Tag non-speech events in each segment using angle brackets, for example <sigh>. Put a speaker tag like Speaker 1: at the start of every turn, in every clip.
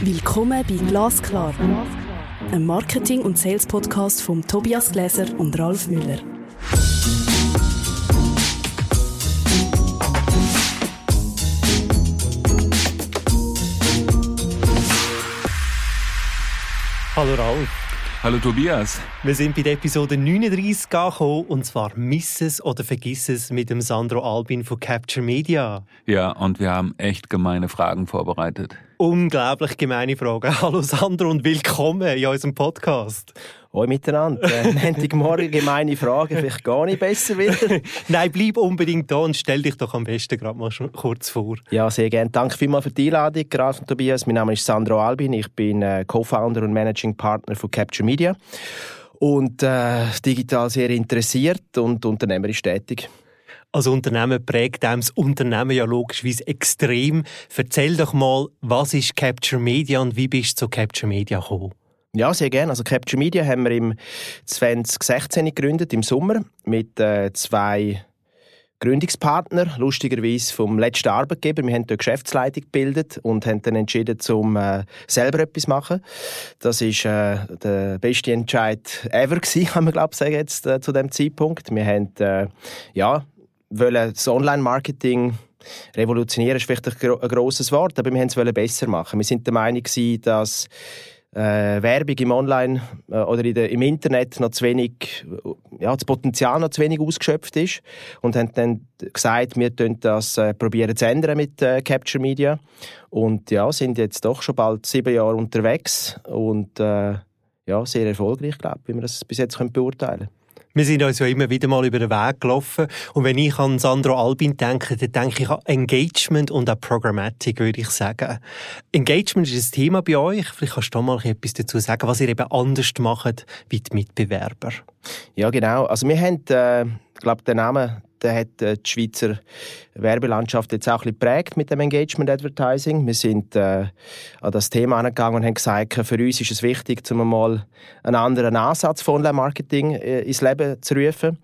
Speaker 1: Willkommen bei Glasklar, einem Marketing- und Sales-Podcast von Tobias Gläser und Ralf Müller.
Speaker 2: Hallo Ralf.
Speaker 3: Hallo Tobias.
Speaker 2: Wir sind bei der Episode 39 angekommen und zwar Miss es oder vergiss es mit dem Sandro Albin von Capture Media.
Speaker 3: Ja, und wir haben echt gemeine Fragen vorbereitet.
Speaker 2: Unglaublich gemeine Fragen. <laughs> Hallo Sandro und willkommen in unserem Podcast.
Speaker 4: Hoi miteinander. Äh, <laughs> Montagmorgen gemeine Fragen, vielleicht gar nicht besser wieder. <laughs>
Speaker 2: Nein, bleib unbedingt da und stell dich doch am besten gerade mal kurz vor.
Speaker 4: Ja, sehr gerne. Danke vielmals für die Einladung, Ralf und Tobias. Mein Name ist Sandro Albin. Ich bin äh, Co-Founder und Managing Partner von Capture Media und äh, digital sehr interessiert und unternehmerisch tätig.
Speaker 2: Als Unternehmen prägt einem das Unternehmen ja logischerweise extrem. Erzähl doch mal, was ist Capture Media und wie bist du zu Capture Media gekommen?
Speaker 4: Ja, sehr gerne. Also Capture Media haben wir im 2016 gegründet, im Sommer, mit äh, zwei Gründungspartner, lustigerweise vom letzten Arbeitgeber. Wir haben dort Geschäftsleitung gebildet und haben dann entschieden, zum äh, selber etwas zu machen. Das ist äh, der beste Entscheid ever gewesen, <laughs> kann man glaube ich sagen jetzt äh, zu dem Zeitpunkt. Wir haben äh, ja wollen das Online-Marketing revolutionieren, ist vielleicht ein, gro ein grosses Wort, aber wir haben es besser machen. Wir sind der Meinung gewesen, dass äh, Werbung im Online äh, oder der, im Internet noch zu wenig, ja, das Potenzial noch zu wenig ausgeschöpft ist und haben dann gesagt, wir tun das äh, probieren zu ändern mit äh, Capture Media und ja, sind jetzt doch schon bald sieben Jahre unterwegs und äh, ja, sehr erfolgreich, glaube ich, wie wir das bis jetzt beurteilen können.
Speaker 2: Wir sind uns ja immer wieder mal über den Weg gelaufen. Und wenn ich an Sandro Albin denke, dann denke ich an Engagement und an Programmatic, würde ich sagen. Engagement ist ein Thema bei euch. Vielleicht kannst du da mal etwas dazu sagen, was ihr eben anders macht wie die Mitbewerber.
Speaker 4: Ja, genau. Also wir haben, äh, glaube, den Namen der hat äh, die Schweizer Werbelandschaft jetzt auch ein bisschen geprägt mit dem Engagement Advertising. Wir sind äh, an das Thema angegangen und haben gesagt, für uns ist es wichtig, zum mal einen anderen Ansatz von Online-Marketing äh, ins Leben zu rufen,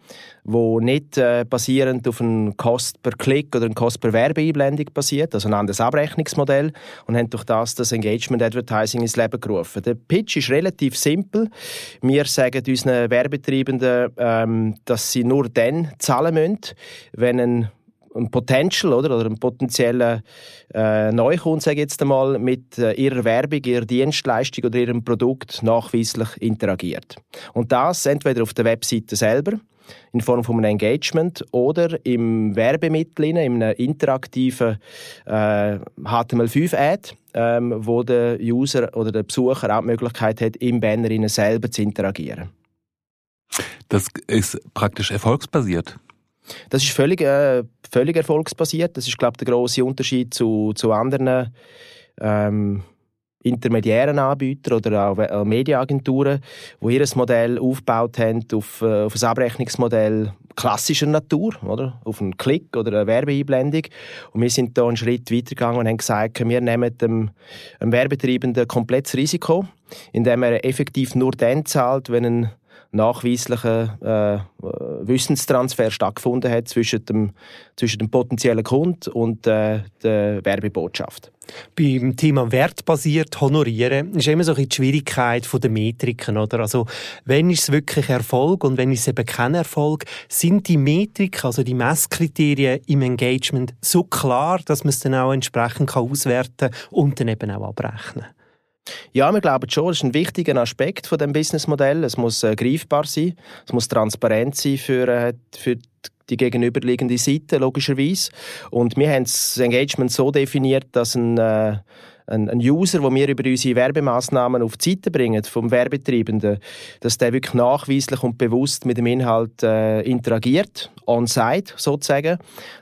Speaker 4: wo nicht äh, basierend auf einem Cost per Klick oder einem Cost per Werbeeinblendung basiert, also ein anderes Abrechnungsmodell und haben durch das das Engagement Advertising ins Leben gerufen. Der Pitch ist relativ simpel. Wir sagen unseren Werbetreibenden, ähm, dass sie nur dann zahlen müssen, wenn ein ein Potential oder, oder ein potenzieller äh, Neukunde, sage ich jetzt einmal, mit äh, ihrer Werbung, ihrer Dienstleistung oder ihrem Produkt nachweislich interagiert. Und das entweder auf der Webseite selber, in Form von einem Engagement oder im Werbemittel, in einem interaktiven äh, HTML5-Ad, ähm, wo der User oder der Besucher auch die Möglichkeit hat, im Banner selber zu interagieren.
Speaker 3: Das ist praktisch erfolgsbasiert.
Speaker 4: Das ist völlig, äh, völlig erfolgsbasiert. Das ist, glaube ich, der große Unterschied zu, zu anderen ähm, intermediären Anbietern oder auch äh, Medienagenturen, die ihr Modell aufgebaut haben auf, äh, auf ein Abrechnungsmodell klassischer Natur, oder? auf einen Klick oder eine Werbeeinblendung. Und wir sind da einen Schritt weitergegangen und haben gesagt, wir nehmen dem, dem Werbetreibenden komplettes Risiko, indem er effektiv nur dann zahlt, wenn ein nachweislichen äh, Wissenstransfer stattgefunden hat zwischen dem, zwischen dem potenziellen Kunden und äh, der Werbebotschaft.
Speaker 2: Beim Thema wertbasiert honorieren ist immer so die Schwierigkeit der Metriken, oder? Also, wenn ist es wirklich Erfolg und wenn ist es eben kein Erfolg? Sind die Metriken, also die Messkriterien im Engagement so klar, dass man es dann auch entsprechend auswerten kann und dann eben auch abrechnen?
Speaker 4: Ja, wir glauben schon, das ist ein wichtiger Aspekt von dem Businessmodell. Es muss äh, greifbar sein, es muss transparent sein für, äh, für die gegenüberliegende Seite, logischerweise. Und wir haben das Engagement so definiert, dass ein, äh, ein, ein User, wo wir über unsere Werbemaßnahmen auf die Seite bringen, vom Werbetreibenden, dass der wirklich nachweislich und bewusst mit dem Inhalt äh, interagiert, on-site sozusagen.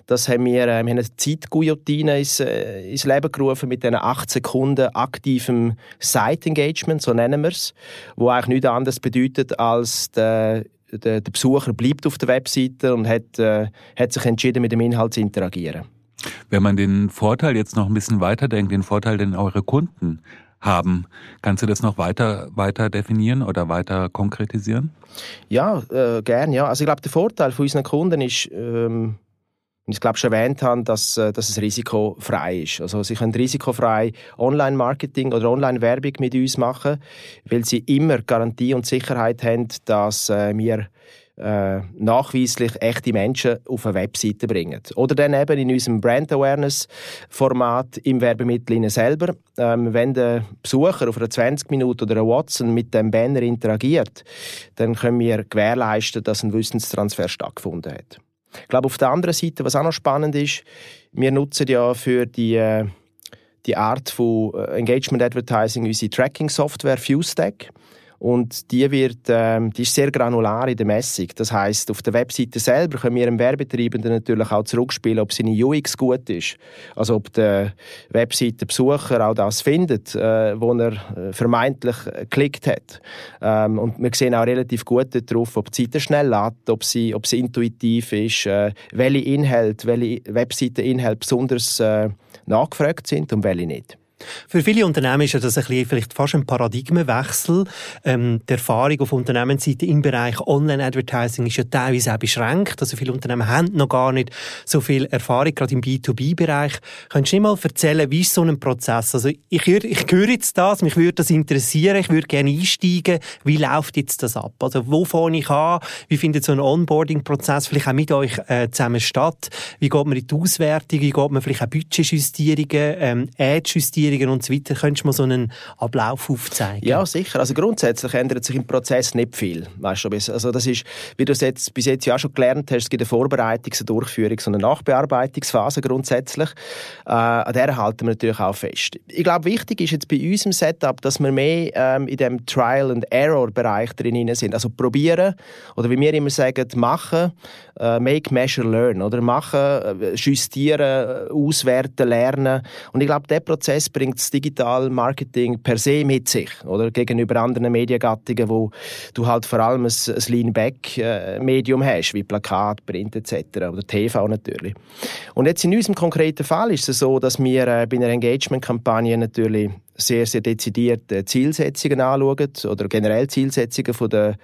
Speaker 4: Das haben wir, äh, wir haben eine Zeitguillotine ins, äh, ins Leben gerufen mit diesen 8 Sekunden aktivem Site-Engagement, so nennen wir es, wo eigentlich nichts anderes bedeutet als der der, der, Besucher bleibt auf der Webseite und hat, äh, hat sich entschieden, mit dem Inhalt zu interagieren.
Speaker 3: Wenn man den Vorteil jetzt noch ein bisschen weiterdenkt, den Vorteil, den eure Kunden haben, kannst du das noch weiter, weiter definieren oder weiter konkretisieren?
Speaker 4: Ja, äh, gern. Ja. Also ich glaube, der Vorteil von unseren Kunden ist, ähm, ich glaube schon erwähnt habe, dass, äh, dass es risikofrei ist. Also Sie können risikofrei Online-Marketing oder Online-Werbung mit uns machen, weil Sie immer Garantie und Sicherheit haben, dass äh, wir äh, nachweislich echte Menschen auf eine Webseite bringen. Oder dann eben in unserem Brand Awareness Format im Werbemittel selber. Ähm, wenn der Besucher auf einer 20 Minuten oder einer Watson mit dem Banner interagiert, dann können wir gewährleisten, dass ein Wissenstransfer stattgefunden hat. Ich glaube, auf der anderen Seite, was auch noch spannend ist, wir nutzen ja für die, äh, die Art von äh, Engagement Advertising unsere Tracking-Software FuseTech. Und die, wird, ähm, die ist sehr granular in der Messung. Das heißt, auf der Webseite selber können wir dem Werbetreibenden natürlich auch zurückspielen, ob seine UX gut ist. Also ob der Webseitenbesucher auch das findet, äh, wo er äh, vermeintlich geklickt hat. Ähm, und wir sehen auch relativ gut darauf, ob die Seite schnell lädt, ob sie, ob sie intuitiv ist, äh, welche Inhalte, welche Webseiteninhalte besonders äh, nachgefragt sind und welche nicht.
Speaker 2: Für viele Unternehmen ist das ein bisschen, vielleicht fast ein Paradigmenwechsel. Ähm, die Erfahrung auf Unternehmensseite im Bereich Online-Advertising ist ja teilweise auch beschränkt. Also viele Unternehmen haben noch gar nicht so viel Erfahrung, gerade im B2B-Bereich. Könntest du nicht mal erzählen, wie ist so ein Prozess? Also ich, höre, ich höre jetzt das, mich würde das interessieren, ich würde gerne einsteigen. Wie läuft jetzt das ab? Also wo fange ich an? Wie findet so ein Onboarding-Prozess vielleicht auch mit euch äh, zusammen statt? Wie geht man in die Auswertung? Wie geht man vielleicht auch Budgetjustierungen, ähm, Ad-Justierungen Finanzierungen und so weiter. Könntest du mal so einen Ablauf aufzeigen?
Speaker 4: Ja, sicher. Also grundsätzlich ändert sich im Prozess nicht viel. Weißt du, also das ist, wie du es jetzt, bis jetzt ja schon gelernt hast, es gibt eine Vorbereitungs-, eine Durchführungs- und eine Nachbearbeitungsphase grundsätzlich. Äh, an der halten wir natürlich auch fest. Ich glaube, wichtig ist jetzt bei unserem Setup, dass wir mehr ähm, in dem Trial-and-Error-Bereich drin sind. Also probieren oder wie wir immer sagen, machen, äh, make, measure, learn. Oder machen, äh, justieren, auswerten, lernen. Und ich glaube, der Prozess bringt das Digital Marketing per se mit sich, oder? Gegenüber anderen Mediengattungen, wo du halt vor allem ein, ein Lean-Back-Medium hast, wie Plakat, Print etc. oder TV natürlich. Und jetzt in unserem konkreten Fall ist es so, dass wir äh, bei einer Engagement-Kampagne natürlich sehr, sehr dezidiert äh, Zielsetzungen anschauen oder generell Zielsetzungen von der,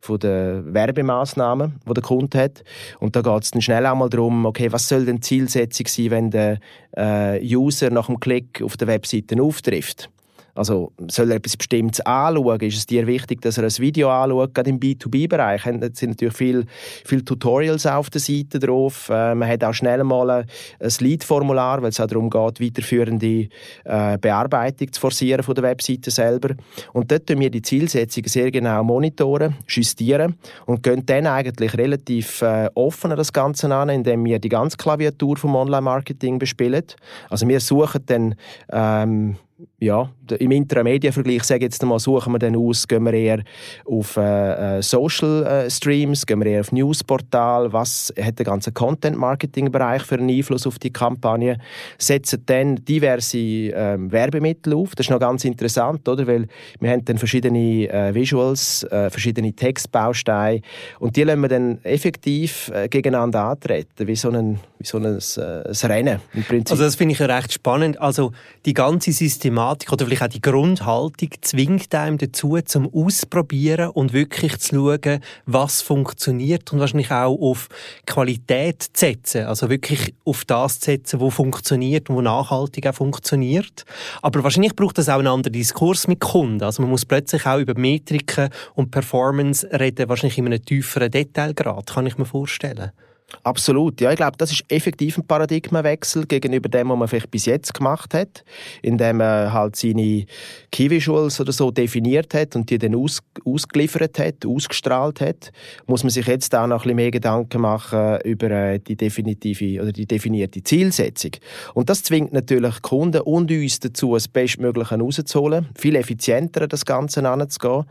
Speaker 4: von der Werbemaßnahmen, die der Kunde hat. Und da geht es dann schnell einmal darum, okay, was soll denn Zielsetzung sein, wenn der äh, User nach dem Klick auf der Webseite auftrifft? Also soll er etwas Bestimmtes anschauen? Ist es dir wichtig, dass er ein Video anschaut? Gerade im B2B-Bereich sind natürlich viele viel Tutorials auf der Seite drauf. Äh, man hat auch schnell mal ein Lead-Formular, weil es auch darum geht, weiterführende äh, Bearbeitung zu forcieren von der Webseite selber. Und dort tun wir die Zielsetzungen sehr genau monitoren, justieren und gehen dann eigentlich relativ äh, offen das Ganze an, indem wir die ganze Klaviatur vom Online-Marketing bespielen. Also wir suchen dann ähm, ja, im Intramedia-Vergleich, sage jetzt einmal, suchen wir dann aus, gehen wir eher auf äh, äh, Social äh, Streams, gehen wir eher auf Newsportal, was hat der ganze Content-Marketing-Bereich für einen Einfluss auf die Kampagne, setzen dann diverse äh, Werbemittel auf, das ist noch ganz interessant, oder, weil wir haben dann verschiedene äh, Visuals, äh, verschiedene Textbausteine. Und die lassen wir dann effektiv gegeneinander antreten, wie so ein, wie so ein, ein Rennen
Speaker 2: im Prinzip. Also das finde ich recht spannend, also die ganze System Systematik oder vielleicht auch die Grundhaltung zwingt einem dazu, zum Ausprobieren und wirklich zu schauen, was funktioniert und wahrscheinlich auch auf Qualität zu setzen. Also wirklich auf das zu setzen, was funktioniert und wo nachhaltig auch funktioniert. Aber wahrscheinlich braucht es auch einen anderen Diskurs mit Kunden. Also man muss plötzlich auch über Metriken und Performance reden, wahrscheinlich in einem tieferen Detailgrad, kann ich mir vorstellen.
Speaker 4: Absolut, ja, ich glaube, das ist effektiv ein Paradigmenwechsel gegenüber dem, was man vielleicht bis jetzt gemacht hat, indem man halt seine Visuals oder so definiert hat und die dann aus, ausgeliefert hat, ausgestrahlt hat, muss man sich jetzt auch noch ein bisschen mehr Gedanken machen über äh, die definitive oder die definierte Zielsetzung. Und das zwingt natürlich Kunden und uns dazu, das Bestmögliche rauszuholen, viel effizienter das Ganze anzugehen.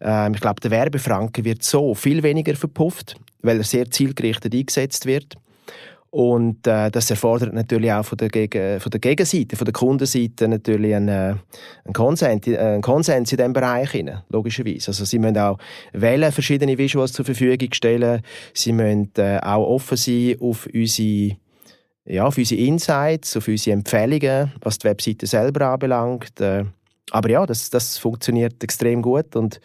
Speaker 4: Ähm, ich glaube, der Werbefranken wird so viel weniger verpufft weil er sehr zielgerichtet eingesetzt wird. Und äh, das erfordert natürlich auch von der, von der Gegenseite, von der Kundenseite natürlich einen, äh, einen, Konsens, äh, einen Konsens in diesem Bereich, rein, logischerweise. Also sie müssen auch wählen, verschiedene Visuals zur Verfügung stellen. Sie müssen äh, auch offen sein auf unsere, ja, auf unsere Insights, auf unsere Empfehlungen, was die Webseite selber anbelangt. Äh, aber ja, das, das funktioniert extrem gut und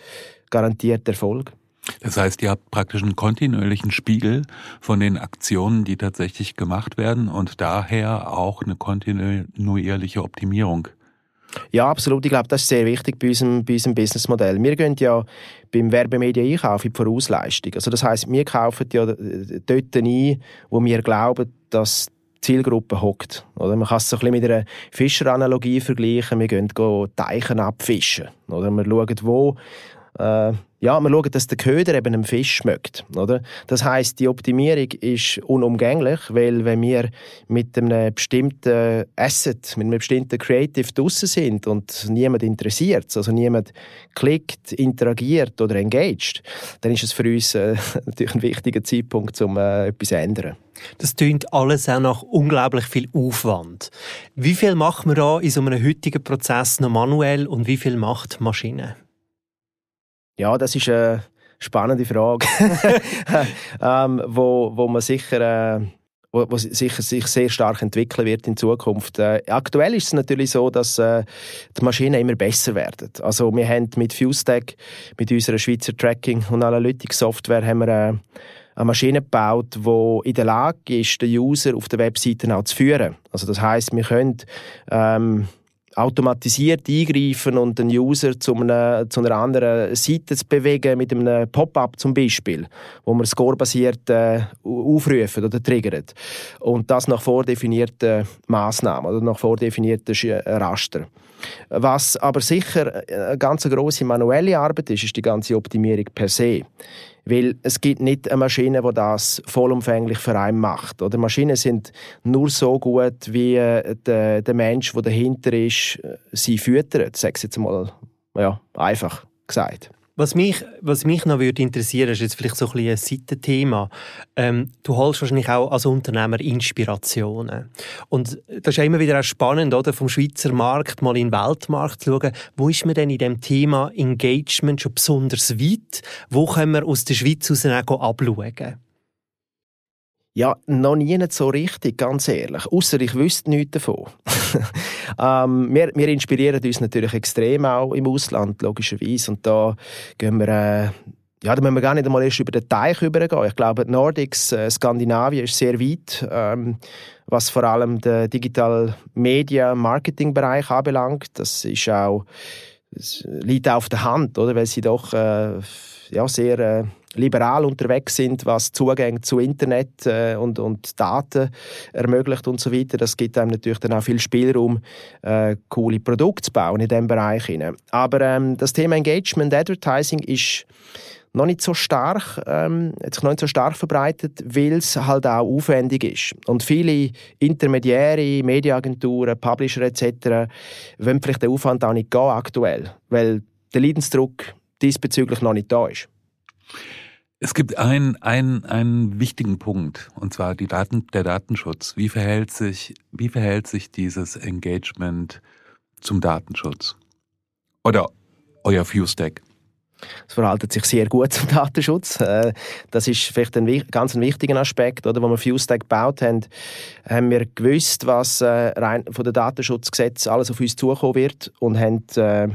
Speaker 4: garantiert Erfolg.
Speaker 3: Das heißt, ihr habt praktisch einen kontinuierlichen Spiegel von den Aktionen, die tatsächlich gemacht werden und daher auch eine kontinuierliche Optimierung.
Speaker 4: Ja, absolut. Ich glaube, das ist sehr wichtig bei unserem, bei unserem Businessmodell. Wir gehen ja beim Werbemedien-Einkauf in die Vorausleistung. Also das heißt, wir kaufen ja dort ein, wo wir glauben, dass die Zielgruppe hockt. Oder man kann es so ein bisschen mit einer Fischeranalogie vergleichen. Wir gehen Teichen abfischen. Oder wir schauen, wo äh, ja, wir schauen, dass der Köder eben einem Fisch schmeckt. Oder? Das heißt, die Optimierung ist unumgänglich, weil wenn wir mit einem bestimmten Asset, mit einem bestimmten Creative draussen sind und niemand interessiert, also niemand klickt, interagiert oder engaged, dann ist es für uns äh, <laughs> natürlich ein wichtiger Zeitpunkt, um äh, etwas zu ändern.
Speaker 2: Das klingt alles auch nach unglaublich viel Aufwand. Wie viel macht man da in so einem heutigen Prozess noch manuell und wie viel macht Maschine?
Speaker 4: Ja, das ist eine spannende Frage, <laughs> ähm, wo, wo man sicher... Äh, wo, wo sicher sich sehr stark entwickeln wird in Zukunft. Äh, aktuell ist es natürlich so, dass äh, die Maschinen immer besser werden. Also wir haben mit FuseTech, mit unserer Schweizer Tracking- und Analytics-Software, haben wir äh, eine Maschine gebaut, die in der Lage ist, den User auf der Webseite auch zu führen. Also das heißt, wir können ähm, automatisiert eingreifen und den User zu einer, zu einer anderen Seite zu bewegen, mit einem Pop-up zum Beispiel, wo man scorebasiert äh, aufrufen oder triggert. Und das nach vordefinierten Massnahmen oder nach vordefinierten Raster. Was aber sicher eine ganz grosse manuelle Arbeit ist, ist die ganze Optimierung per se. Weil es gibt nicht eine Maschine, die das vollumfänglich für einen macht. Oder Maschinen sind nur so gut, wie äh, der, der Mensch, der dahinter ist, äh, sie füttert. Sag jetzt mal ja, einfach gesagt.
Speaker 2: Was mich, was mich noch würde interessieren, ist jetzt vielleicht so ein, ein Seitenthema. Ähm, du holst wahrscheinlich auch als Unternehmer Inspirationen. Und das ist ja immer wieder auch spannend, oder? Vom Schweizer Markt mal in den Weltmarkt zu schauen. Wo ist man denn in dem Thema Engagement schon besonders weit? Wo können wir aus der Schweiz aus auch abschauen?
Speaker 4: Ja, noch nie nicht so richtig, ganz ehrlich. Außer ich wüsste nichts davon. <laughs> ähm, wir, wir, inspirieren uns natürlich extrem auch im Ausland, logischerweise. Und da gehen wir... Äh, ja, da müssen wir gar nicht einmal erst über den Teich übergehen. Ich glaube, die Nordics, äh, Skandinavien ist sehr weit, ähm, was vor allem den Digital Media Marketing Bereich anbelangt. Das ist auch, das liegt auf der Hand, oder? Weil sie doch äh, ja, sehr äh, liberal unterwegs sind, was Zugänge zu Internet äh, und, und Daten ermöglicht und so weiter. Das gibt einem natürlich dann auch viel Spielraum, äh, coole Produkte zu bauen in diesem Bereich. Aber ähm, das Thema Engagement Advertising ist noch nicht so stark, ähm, sich noch nicht so stark verbreitet, weil es halt auch aufwendig ist. Und viele Intermediäre, Mediaagenturen, Publisher etc. wollen vielleicht den Aufwand auch nicht gehen aktuell, weil der Leidensdruck diesbezüglich noch nicht da ist.
Speaker 3: Es gibt einen, einen, einen wichtigen Punkt, und zwar die Daten, der Datenschutz. Wie verhält sich, wie verhält sich dieses Engagement zum Datenschutz? Oder euer Fuse-Stack?
Speaker 4: Es verhält sich sehr gut <laughs> zum Datenschutz. Äh, das ist vielleicht ein ganz ein wichtiger Aspekt. Oder? Als wir FuseTech gebaut haben, haben wir gewusst, was äh, rein von den Datenschutzgesetzen alles auf uns zukommen wird und haben äh,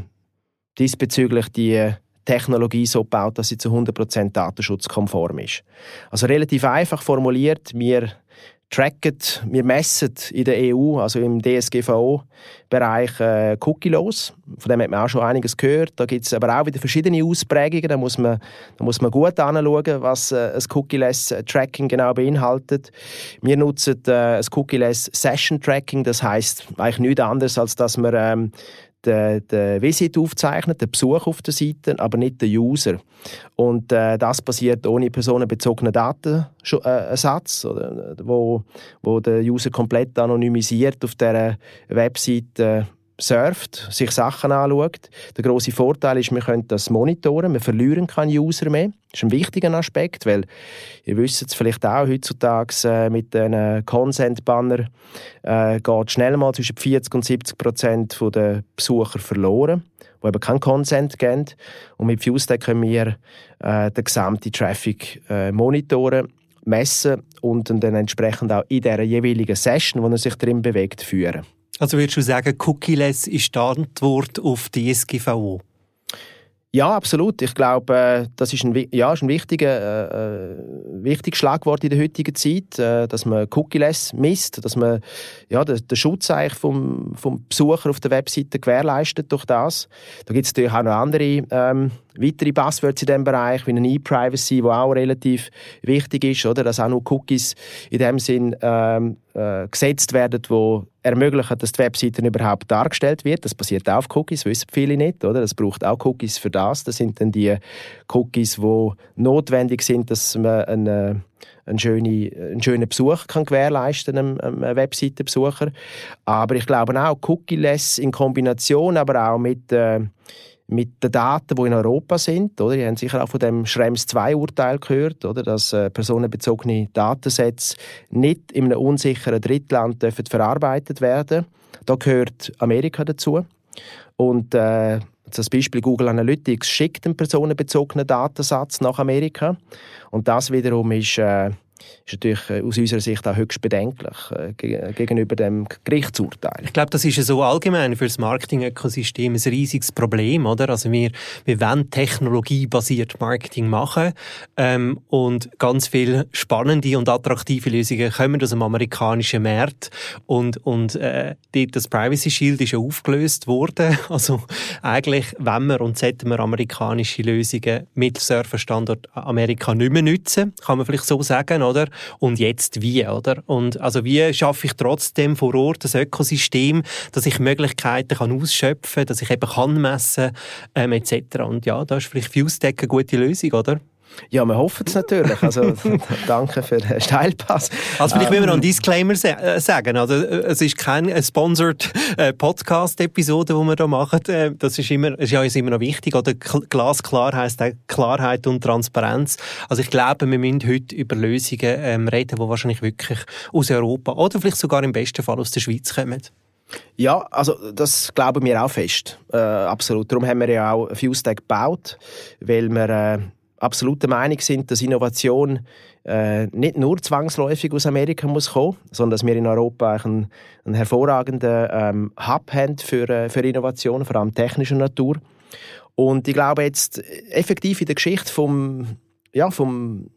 Speaker 4: diesbezüglich die Technologie so baut, dass sie zu 100% datenschutzkonform ist. Also relativ einfach formuliert, wir tracken, wir messen in der EU, also im DSGVO-Bereich äh, Cookie-los. Von dem hat man auch schon einiges gehört. Da gibt es aber auch wieder verschiedene Ausprägungen. Da muss man, da muss man gut anschauen, was äh, ein Cookie-less-Tracking genau beinhaltet. Wir nutzen äh, ein Cookie-less-Session-Tracking. Das heißt eigentlich nichts anderes, als dass wir ähm, den, den Visit aufzeichnet, den Besuch auf der Seite, aber nicht den User. Und äh, das passiert ohne personenbezogenen Datensatz, oder, wo, wo der User komplett anonymisiert auf der Webseite surft, sich Sachen anschaut. Der große Vorteil ist, wir können das monitoren, wir verlieren keinen User mehr. Das ist ein wichtiger Aspekt, weil ihr wisst es vielleicht auch, heutzutage äh, mit den Consent-Banner äh, geht schnell mal zwischen 40 und 70 Prozent der Besucher verloren, die eben keinen Consent geben. Und mit FuseTech können wir äh, den gesamten Traffic äh, monitoren messen und dann entsprechend auch in der jeweiligen Session, wo er sich drin bewegt, führen.
Speaker 2: Also würdest du sagen, Cookie-less ist die Antwort auf die SGVO?
Speaker 4: Ja, absolut. Ich glaube, äh, das ist ein, ja, ist ein wichtiger, äh, äh, wichtiges Schlagwort in der heutigen Zeit, äh, dass man Cookie-less misst, dass man ja, den, den Schutz eigentlich vom, vom Besucher auf der Webseite gewährleistet durch das. Da gibt es natürlich auch noch andere ähm, weitere Passwörter in diesem Bereich, wie eine E-Privacy, die auch relativ wichtig ist, oder? dass auch nur Cookies in dem Sinn ähm, äh, gesetzt werden, die ermöglichen, dass die Webseite überhaupt dargestellt wird. Das passiert auch auf Cookies, wissen viele nicht. Oder? Das braucht auch Cookies für das. Das sind dann die Cookies, die notwendig sind, dass man eine, einen schönen, einen schönen Besuch kann gewährleisten einem, einem Webseitenbesucher. Aber ich glaube auch Cookie-less in Kombination, aber auch mit äh, mit den Daten, die in Europa sind. Oder? Ihr habt sicher auch von dem Schrems 2-Urteil gehört, oder? dass äh, personenbezogene Datensätze nicht in einem unsicheren Drittland dürfen verarbeitet werden Da gehört Amerika dazu. Und äh, das Beispiel Google Analytics schickt einen personenbezogenen Datensatz nach Amerika. Und das wiederum ist... Äh, ist natürlich äh, aus unserer Sicht auch höchst bedenklich äh, gegenüber dem Gerichtsurteil.
Speaker 2: Ich glaube, das ist so allgemein für das Marketing-Ökosystem ein riesiges Problem, oder? Also wir, wir wollen technologiebasiert Marketing machen ähm, und ganz viele spannende und attraktive Lösungen kommen aus dem amerikanischen Markt und, und äh, das Privacy Shield ist ja aufgelöst worden. <laughs> Also eigentlich, wenn wir und sollten wir amerikanische Lösungen mit Surferstandort Amerika nicht mehr nutzen, kann man vielleicht so sagen, oder? Und jetzt wie, oder? Und also wie schaffe ich trotzdem vor Ort das Ökosystem, dass ich Möglichkeiten kann ausschöpfen, dass ich eben kann messen ähm, etc. Und ja, da ist vielleicht FuseTech eine gute Lösung, oder?
Speaker 4: Ja, wir hoffen es natürlich. Also, <laughs> danke für den Steilpass.
Speaker 2: Also vielleicht ähm, müssen wir noch einen Disclaimer äh, sagen. Also, äh, es ist keine sponsored äh, Podcast-Episode, die wir hier machen. Das ist, immer, ist ja immer noch wichtig. Oder glasklar heisst auch Klarheit und Transparenz. Also ich glaube, wir müssen heute über Lösungen ähm, reden, die wahrscheinlich wirklich aus Europa oder vielleicht sogar im besten Fall aus der Schweiz kommen.
Speaker 4: Ja, also das glauben wir auch fest. Äh, absolut. Darum haben wir ja auch FuseTech gebaut, weil wir äh, absolut Meinung sind, dass Innovation äh, nicht nur zwangsläufig aus Amerika muss kommen, sondern dass wir in Europa einen, einen hervorragenden ähm, Hub haben für, äh, für Innovation, vor allem technischer Natur. Und ich glaube jetzt effektiv in der Geschichte vom, ja, vom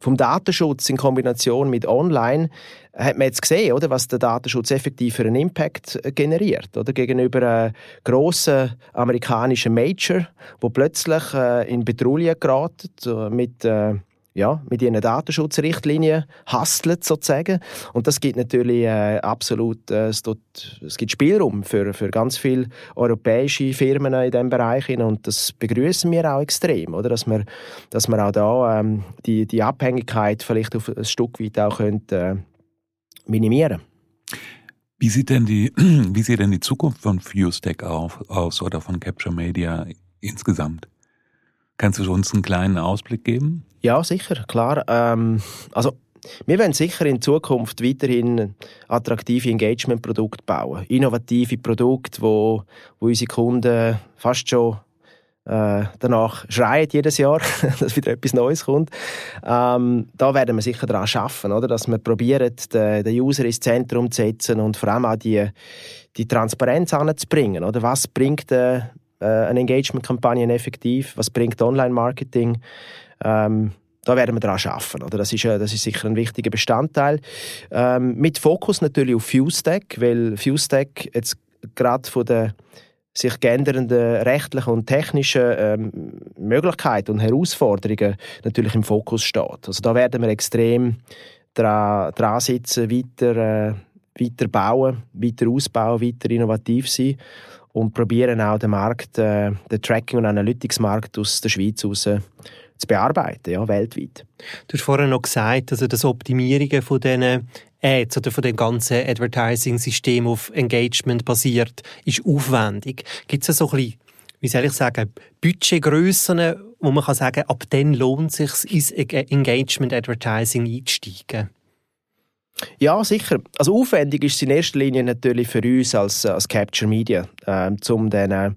Speaker 4: vom Datenschutz in Kombination mit Online hat man jetzt gesehen, oder, was der Datenschutz effektiv für einen Impact generiert, oder? Gegenüber einem grossen amerikanischen Major, wo plötzlich äh, in Petrouille geraten mit äh, ja, mit ihren Datenschutzrichtlinien hastelt sozusagen. Und das gibt natürlich äh, absolut, äh, es, tut, es gibt Spielraum für, für ganz viele europäische Firmen in diesem Bereich. Und das begrüßen wir auch extrem, oder? Dass, wir, dass wir auch da ähm, die, die Abhängigkeit vielleicht auf ein Stück weit auch können, äh, minimieren
Speaker 3: wie sieht denn die, <clears throat> wie sieht denn die Zukunft von FuseTech aus oder von Capture Media insgesamt? Kannst du uns einen kleinen Ausblick geben?
Speaker 4: Ja, sicher, klar. Ähm, also wir werden sicher in Zukunft weiterhin attraktive Engagement-Produkte bauen. Innovative Produkte, wo, wo unsere Kunden fast schon äh, danach schreien jedes Jahr, <laughs> dass wieder etwas Neues kommt. Ähm, da werden wir sicher daran arbeiten, oder? dass wir probieren, den, den User ins Zentrum zu setzen und vor allem auch die, die Transparenz anzubringen. Oder? Was bringt äh, äh, eine Engagement-Kampagne effektiv? Was bringt Online-Marketing? Ähm, da werden wir daran arbeiten. Oder? Das, ist, äh, das ist sicher ein wichtiger Bestandteil. Ähm, mit Fokus natürlich auf FuseTech, weil FuseTech jetzt gerade von der sich geändernden rechtlichen und technischen ähm, Möglichkeiten und Herausforderungen natürlich im Fokus steht. Also da werden wir extrem dran, dran sitzen, weiter, äh, weiter bauen, weiter ausbauen, weiter innovativ sein und probieren auch den Markt, äh, den Tracking- und Analytics-Markt aus der Schweiz heraus zu bearbeiten, ja, weltweit.
Speaker 2: Du hast vorhin noch gesagt, also das Optimierungen von diesen Ads oder von dem ganzen Advertising-System auf Engagement basiert, ist aufwendig. Gibt es so ein bisschen, wie soll ich sagen, Budgetgrössen, wo man kann sagen, ab dann lohnt es sich ins Engagement Advertising einzusteigen?
Speaker 4: Ja, sicher. Also aufwendig ist es in erster Linie natürlich für uns als, als Capture Media, äh, um diesen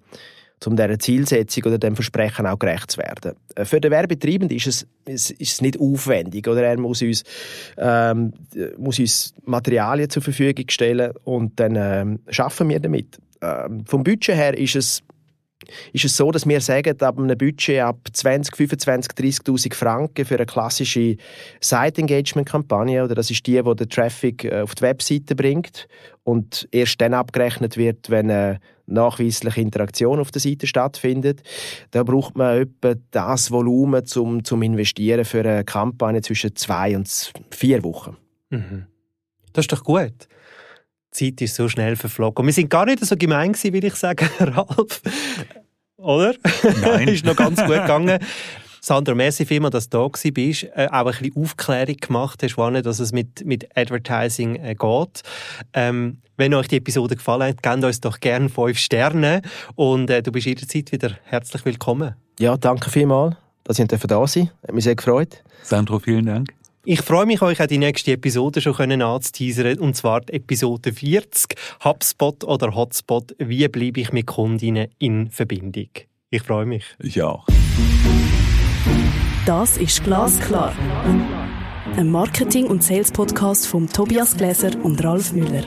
Speaker 4: um dieser Zielsetzung oder dem Versprechen auch gerecht zu werden. Äh, für den Werbetreibenden ist es, ist es nicht aufwendig. Oder er muss uns, ähm, muss uns Materialien zur Verfügung stellen und dann ähm, schaffen wir damit. Ähm, vom Budget her ist es ist es so, dass wir sagen, ab einem Budget ab 20, 25, 30'000 Franken für eine klassische Site-Engagement-Kampagne, oder das ist die, die den Traffic äh, auf die Webseite bringt und erst dann abgerechnet wird, wenn eine nachweisliche Interaktion auf der Seite stattfindet. Da braucht man etwa das Volumen zum, zum Investieren für eine Kampagne zwischen zwei und vier Wochen.
Speaker 2: Mhm. Das ist doch gut. Die Zeit ist so schnell verflogen. wir sind gar nicht so gemein gewesen, will ich sagen, <laughs> Ralf. Oder?
Speaker 3: Nein. <laughs>
Speaker 2: ist noch ganz gut gegangen. Sandra, merci vielmals, dass du da warst, äh, auch ein bisschen Aufklärung gemacht hast, wann dass es mit, mit Advertising äh, geht. Ähm, wenn euch die Episode gefallen hat, gebt uns doch gerne fünf Sterne und äh, du bist jederzeit wieder herzlich willkommen.
Speaker 4: Ja, danke vielmals, dass ihr da sein Hat mich sehr gefreut.
Speaker 3: Sandro, vielen Dank.
Speaker 2: Ich freue mich, euch auch die nächste Episode schon können anzuteasern, und zwar Episode 40, HubSpot oder Hotspot, wie bleibe ich mit Kundinnen in Verbindung. Ich freue mich.
Speaker 3: Ich auch.
Speaker 1: Das ist Glasklar. Ein Marketing- und Sales-Podcast von Tobias Gläser und Ralf Müller.